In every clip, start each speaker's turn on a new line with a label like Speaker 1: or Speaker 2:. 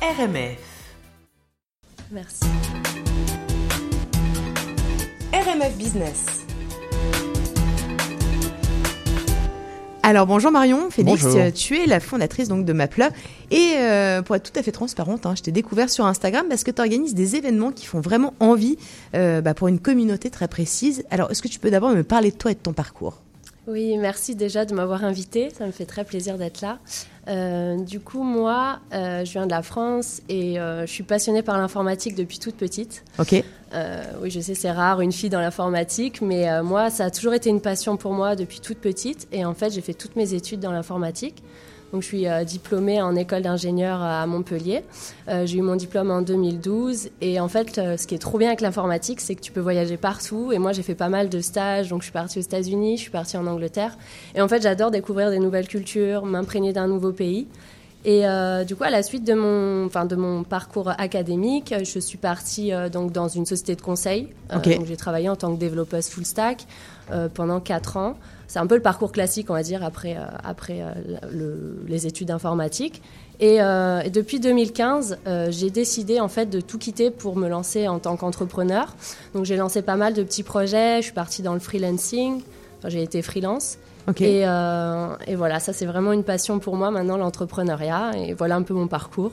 Speaker 1: RMF.
Speaker 2: Merci.
Speaker 1: RMF Business.
Speaker 3: Alors bonjour Marion, Félix,
Speaker 4: Bonjour.
Speaker 3: tu es la fondatrice donc de Mapla et euh, pour être tout à fait transparente, hein, je t'ai découvert sur Instagram parce que tu organises des événements qui font vraiment envie euh, bah, pour une communauté très précise. Alors est-ce que tu peux d'abord me parler de toi et de ton parcours?
Speaker 2: Oui, merci déjà de m'avoir invité. Ça me fait très plaisir d'être là. Euh, du coup, moi, euh, je viens de la France et euh, je suis passionnée par l'informatique depuis toute petite.
Speaker 3: Ok.
Speaker 2: Oui, je sais, c'est rare une fille dans l'informatique, mais moi, ça a toujours été une passion pour moi depuis toute petite. Et en fait, j'ai fait toutes mes études dans l'informatique. Donc, je suis euh, diplômée en école d'ingénieur à Montpellier. Euh, j'ai eu mon diplôme en 2012. Et en fait, euh, ce qui est trop bien avec l'informatique, c'est que tu peux voyager partout. Et moi, j'ai fait pas mal de stages. Donc, je suis partie aux États-Unis, je suis partie en Angleterre. Et en fait, j'adore découvrir des nouvelles cultures, m'imprégner d'un nouveau pays. Et euh, du coup, à la suite de mon, enfin, de mon parcours académique, je suis partie euh, donc dans une société de conseil. Euh, donc j'ai travaillé en tant que développeuse full stack euh, pendant quatre ans. C'est un peu le parcours classique, on va dire, après, euh, après euh, le- les études informatiques. Et, euh, et depuis 2015, euh, j'ai décidé en fait de tout quitter pour me lancer en tant qu'entrepreneur. Donc j'ai lancé pas mal de petits projets. Je suis partie dans le freelancing. Enfin, j'ai été freelance. Et, euh, et voilà, ça c'est vraiment une passion pour moi maintenant, l'entrepreneuriat. Et voilà un peu mon parcours.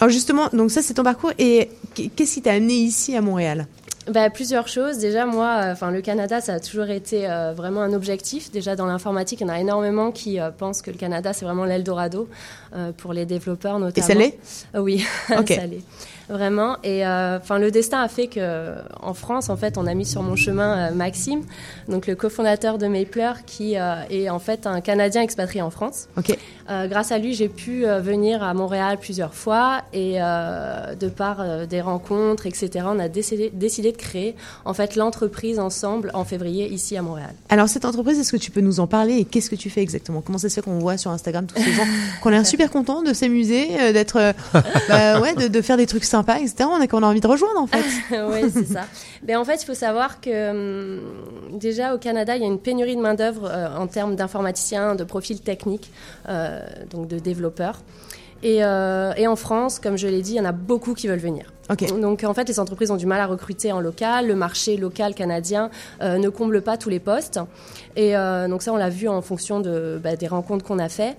Speaker 3: Alors justement, donc ça c'est ton parcours et qu'est-ce qui t'a amené ici à Montréal?
Speaker 2: Bah, plusieurs choses. Déjà, moi, euh, le Canada, ça a toujours été euh, vraiment un objectif. Déjà, dans l'informatique, il y en a énormément qui euh, pensent que le Canada, c'est vraiment l'Eldorado euh, pour les développeurs
Speaker 3: Et
Speaker 2: notamment.
Speaker 3: ça l'est?
Speaker 2: Oui,
Speaker 3: Ok.
Speaker 2: ça l'est. Vraiment. Et euh, enfin, le destin a fait que en France, en fait, on a mis sur mon chemin euh, Maxime, donc le cofondateur de Mapler, qui euh, est en fait un Canadien expatrié en France.
Speaker 3: Ok.
Speaker 2: Euh, grâce à lui, j'ai pu euh, venir à Montréal plusieurs fois et euh, de par euh, des rencontres, etc., on a décidé, décidé de créer en fait l'entreprise ensemble en février ici à Montréal.
Speaker 3: Alors cette entreprise, est-ce que tu peux nous en parler et qu'est-ce que tu fais exactement? Comment ça se fait qu'on voit sur Instagram tous ces gens? Qu'on l'air super contents de s'amuser, euh, d'être, euh, bah, ouais, de, de faire des trucs sympas, etc. On a qu'on a envie de rejoindre en fait.
Speaker 2: oui, c'est ça. Mais en fait, il faut savoir que hum, déjà au Canada, il y a une pénurie de main-d'œuvre euh, en termes d'informaticiens, de profils techniques, euh, donc de développeurs. Et, euh, et en France, comme je l'ai dit, il y en a beaucoup qui veulent venir.
Speaker 3: Ok.
Speaker 2: Donc en fait, les entreprises ont du mal à recruter en local. Le marché local canadien euh, ne comble pas tous les postes. Et euh, donc ça, on l'a vu en fonction de, bah, des rencontres qu'on a fait.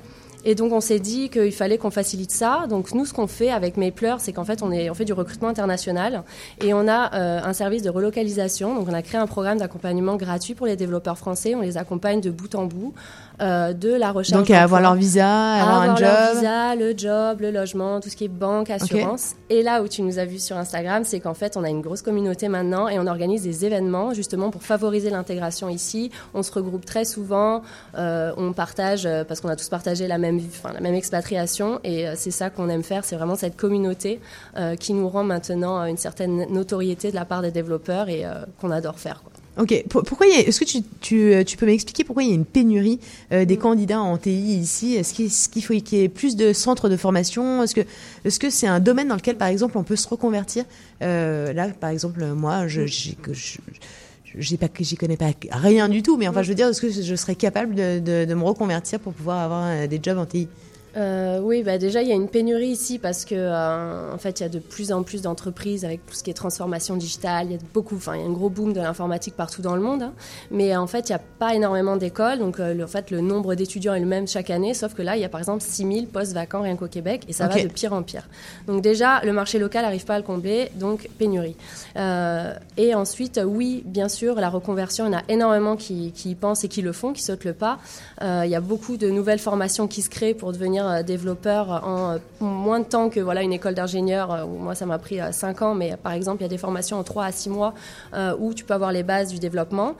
Speaker 2: Et donc on s'est dit qu'il fallait qu'on facilite ça. Donc nous, ce qu'on fait avec Mapler, c'est qu'en fait, on fait du recrutement international et on a euh, un service de relocalisation. Donc on a créé un programme d'accompagnement gratuit pour les développeurs français. On les accompagne de bout en bout, euh, de la recherche.
Speaker 3: Donc à avoir leur visa, à avoir, un
Speaker 2: avoir leur
Speaker 3: job.
Speaker 2: visa, le job, le logement, tout ce qui est banque, assurance. Et là où tu nous as vu sur Instagram, c'est qu'en fait, on a une grosse communauté maintenant et on organise des événements justement pour favoriser l'intégration ici. On se regroupe très souvent, euh, on partage euh, parce qu'on a tous partagé la même, enfin, la même expatriation et euh, c'est ça qu'on aime faire. C'est vraiment cette communauté euh, qui nous rend maintenant euh, une certaine notoriété de la part des développeurs et euh, qu'on adore faire. Quoi.
Speaker 3: Ok. Pour- Pourquoi Est-ce que tu, tu, euh, tu peux m'expliquer pourquoi il y a une pénurie euh, des candidats en TI ici? Est-ce qu'il qu'il faut qu'il y ait plus de centres de formation? Est-ce que est-ce que c'est un domaine dans lequel, par exemple, on peut se reconvertir? Euh, Là, par exemple, moi, je j'ai pas j'y connais pas rien du tout, mais enfin, je veux dire, est-ce que je serais capable de, de, de me reconvertir pour pouvoir avoir des jobs en TI
Speaker 2: Euh, oui, bah déjà il y a une pénurie ici parce que euh, en fait il y a de plus en plus d'entreprises avec tout ce qui est transformation digitale. Il y a beaucoup, enfin il y a un gros boom de l'informatique partout dans le monde, hein. mais en fait il n'y a pas énormément d'écoles, donc euh, le, en fait le nombre d'étudiants est le même chaque année, sauf que là il y a par exemple 6000 postes vacants rien qu'au Québec et ça va de pire en pire. Donc déjà le marché local n'arrive pas à le combler, donc pénurie. Et ensuite oui bien sûr la reconversion, il y en a énormément qui, qui y pensent et qui le font, qui sautent le pas. Il y a beaucoup de nouvelles formations qui se créent pour devenir euh, développeur en euh, moins de temps que voilà une école d'ingénieur euh, où moi ça m'a pris 5 ans mais par exemple il y a des formations en 3 à 6 mois où tu peux avoir les bases du développement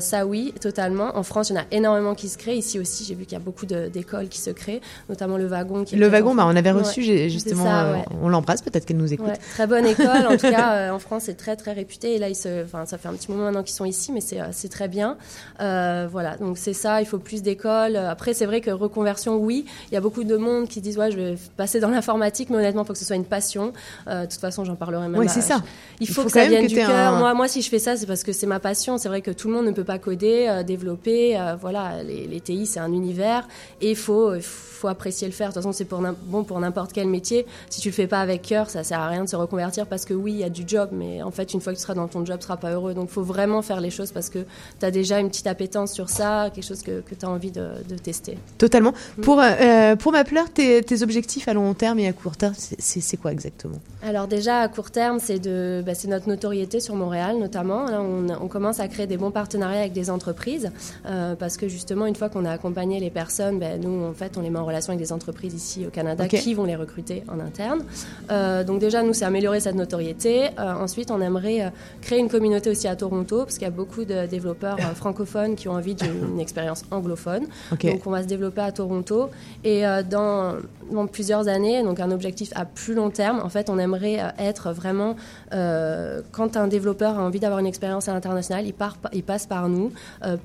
Speaker 2: ça oui totalement en France il y en a énormément qui se créent ici aussi j'ai vu qu'il y a beaucoup de- d'écoles qui se créent notamment le wagon qui
Speaker 3: Le wagon, bah, on avait reçu justement,
Speaker 2: ça, ouais.
Speaker 3: on l'embrasse, peut-être qu'elle nous écoute.
Speaker 2: Ouais, très bonne école. En tout cas, en France, c'est très très réputé. Et là, ils se, enfin, ça fait un petit moment maintenant qu'ils sont ici, mais c'est très bien. Euh, voilà, donc c'est ça. Il faut plus d'écoles. Après, c'est vrai que reconversion, oui, il y a beaucoup de monde qui disent ouais, je vais passer dans l'informatique, mais honnêtement, il faut que ce soit une passion. de toute façon, j'en parlerai même.
Speaker 3: Oui, c'est ça.
Speaker 2: Il faut, que ça vienne du cœur. Moi, moi, si je fais ça, c'est parce que c'est ma passion. C'est vrai que tout le monde ne peut pas coder, développer. voilà, les, les TI, c'est un univers et il faut, faut apprécier le faire. De toute façon, c'est pour bon pour n'importe quel métier. Si tu le fais pas avec cœur, ça sert à rien de se reconvertir parce que oui, il y a du job, mais en fait, une fois que tu seras dans ton job, tu seras pas heureux. Donc, faut vraiment faire les choses parce que tu as déjà une petite appétence sur ça, quelque chose que, que tu as envie de, tester.
Speaker 3: Totalement. Pour, euh, pour Mapler, tes, tes objectifs à long terme et à court terme, c'est quoi exactement?
Speaker 2: Alors, déjà, à court terme, c'est de bah, notre notoriété sur Montréal, notamment. Là, on, on, commence à créer des bons partenariats avec des entreprises euh, parce que justement, une fois qu'on a accompagné les personnes, ben, nous, en fait, on les met en relation avec des entreprises ici au Canada qui vont les recruter en interne. Euh, donc déjà, nous, c'est améliorer cette notoriété. Euh, ensuite, on aimerait créer une communauté aussi à Toronto, parce qu'il y a beaucoup de développeurs francophones qui ont envie d'une expérience anglophone. Donc on va se développer à Toronto. Et dans, dans, plusieurs années, donc un objectif à plus long terme, en fait, on aimerait être vraiment, quand un développeur a envie d'avoir une expérience à l'international, il, part, il passe par nous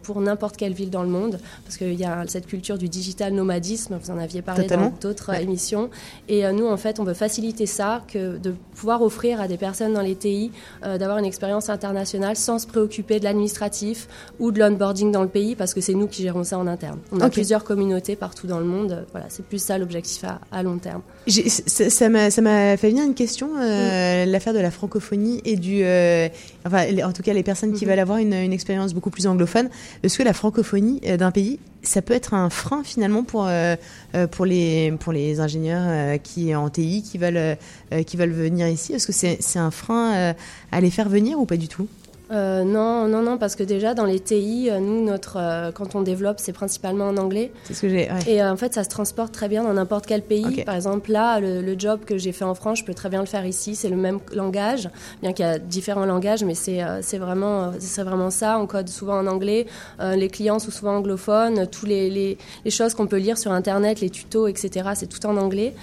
Speaker 2: pour n'importe quelle ville dans le monde, parce qu'il y a cette culture du digital nomadisme, vous en aviez parlé dans d'autres émissions. Et nous, en fait, on veut faciliter ça, que de pouvoir offrir à des personnes dans les TI euh, d'avoir une expérience internationale sans se préoccuper de l'administratif ou de l'onboarding dans le pays, parce que c'est nous qui gérons ça en interne. On a plusieurs communautés partout dans le monde. Voilà, c'est plus ça l'objectif à, long terme.
Speaker 3: Ça m'a fait venir une question, euh, l'affaire de la francophonie et du, euh, enfin, en tout cas les personnes qui mm-hmm. veulent avoir une, une expérience beaucoup plus anglophone. Est-ce que la francophonie d'un pays ça peut être un frein finalement pour euh, euh, pour les pour les ingénieurs euh, qui en TI qui veulent qui veulent venir ici? Est-ce que c'est c'est un frein à les faire venir ou pas du tout?
Speaker 2: Euh, non, non, non, parce que déjà dans les TI, euh, nous, notre, euh, quand on développe, c'est principalement en anglais.
Speaker 3: C'est ce que j'ai.
Speaker 2: Et en fait, ça se transporte très bien dans n'importe quel pays. Par exemple, là, le, job que j'ai fait en France, je peux très bien le faire ici. C'est le même langage, bien qu'il y a différents langages, mais c'est c'est vraiment, c'est vraiment ça. On code souvent en anglais. les clients sont souvent anglophones. Tous les, les, les choses qu'on peut lire sur Internet, les tutos, etc., c'est tout en anglais.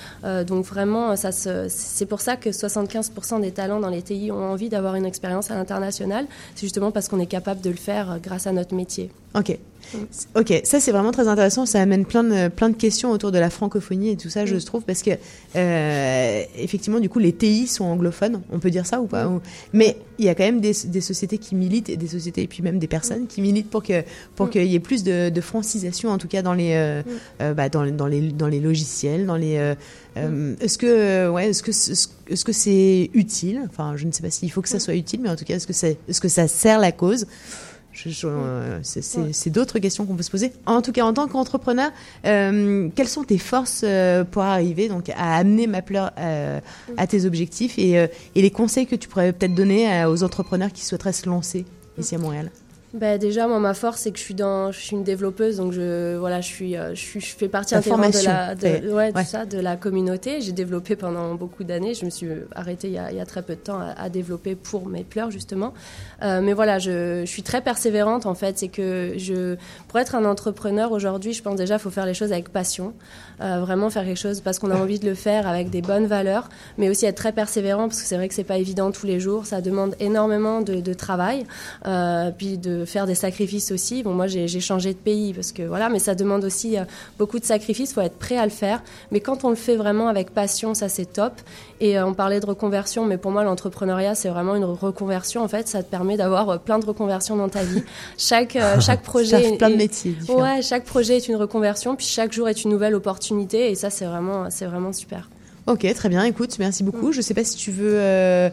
Speaker 2: donc vraiment, ça c'est pour ça que 75% des talents dans les TI ont envie d'avoir une expérience à l'international c'est justement parce qu'on est capable de le faire euh, grâce à notre métier.
Speaker 3: Ok, ça c'est vraiment très intéressant. Ça amène plein de, plein de questions autour de la francophonie et tout ça, je trouve, parce que euh, effectivement, du coup, les TI sont anglophones, on peut dire ça ou pas Mais il y a quand même des, des, sociétés qui militent, et des sociétés et puis même des personnes qui militent pour que pour qu'il y ait plus de, de, francisation, en tout cas dans les euh, euh, bah, dans, dans, les dans les logiciels, dans les. est-ce que ouais, est-ce que est-ce que c'est utile? Enfin, je ne sais pas s'il faut que ça soit utile, mais en tout cas, est-ce que c'est est-ce que ça sert la cause? C'est d'autres questions qu'on peut se poser. En tout cas, en tant qu'entrepreneur, euh, quelles sont tes forces euh, pour arriver donc à amener Mapler à tes objectifs et, et, les conseils que tu pourrais peut-être donner aux entrepreneurs qui souhaiteraient se lancer ici à Montréal?
Speaker 2: Bah déjà, moi, ma force, c'est que je suis dans, je suis une développeuse, donc je, voilà, je suis, euh, je, suis, je fais partie intégrante de la, de, ouais, Ça, de la communauté. J'ai développé pendant beaucoup d'années. Je me suis arrêtée il y a, il y a très peu de temps à, développer pour mes pleurs justement. Euh, mais voilà, je, je, suis très persévérante en fait. C'est que je, pour être un entrepreneur aujourd'hui, je pense déjà, il faut faire les choses avec passion. Euh, vraiment faire quelque chose parce qu'on a envie de le faire avec des bonnes valeurs, mais aussi être très persévérant parce que c'est vrai que c'est pas évident tous les jours. Ça demande énormément de, de travail, euh, puis de faire des sacrifices aussi. Bon, moi j'ai changé de pays parce que voilà, mais ça demande aussi euh, beaucoup de sacrifices. Faut être prêt à le faire. Mais quand on le fait vraiment avec passion, ça c'est top. Et euh, on parlait de reconversion, mais pour moi l'entrepreneuriat c'est vraiment une reconversion. En fait, ça te permet d'avoir plein de reconversions dans ta vie. Chaque chaque projet,
Speaker 3: plein de métiers.
Speaker 2: Différents. Ouais, chaque projet est une reconversion, puis chaque jour est une nouvelle opportunité et ça c'est vraiment, c'est vraiment super.
Speaker 3: Ok, très bien. Écoute, merci beaucoup. Mm. Je ne sais pas si tu veux. Euh,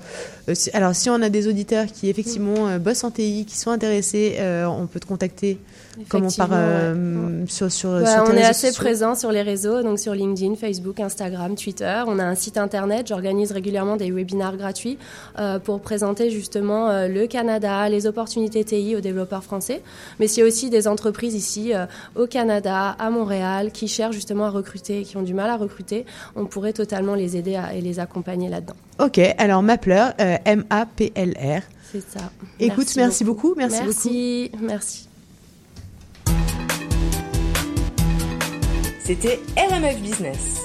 Speaker 3: euh, alors, si on a des auditeurs qui effectivement mm. euh, bossent en TI, qui sont intéressés, on peut te contacter Comment par euh, sur sur,
Speaker 2: On est assez présent sur les réseaux, donc sur LinkedIn, Facebook, Instagram, Twitter. On a un site internet. J'organise régulièrement des webinaires gratuits euh, pour présenter justement euh, le Canada, les opportunités TI aux développeurs français. Mais c'est aussi des entreprises ici au Canada, à Montréal, qui cherchent justement à recruter, qui ont du mal à recruter. On pourrait totalement les aider et les accompagner là-dedans.
Speaker 3: Ok. Alors Mapler, M-A-P-L-R.
Speaker 2: C'est ça.
Speaker 3: Écoute, merci, beaucoup. Merci,
Speaker 2: merci beaucoup. Merci.
Speaker 1: C'était RMF Business.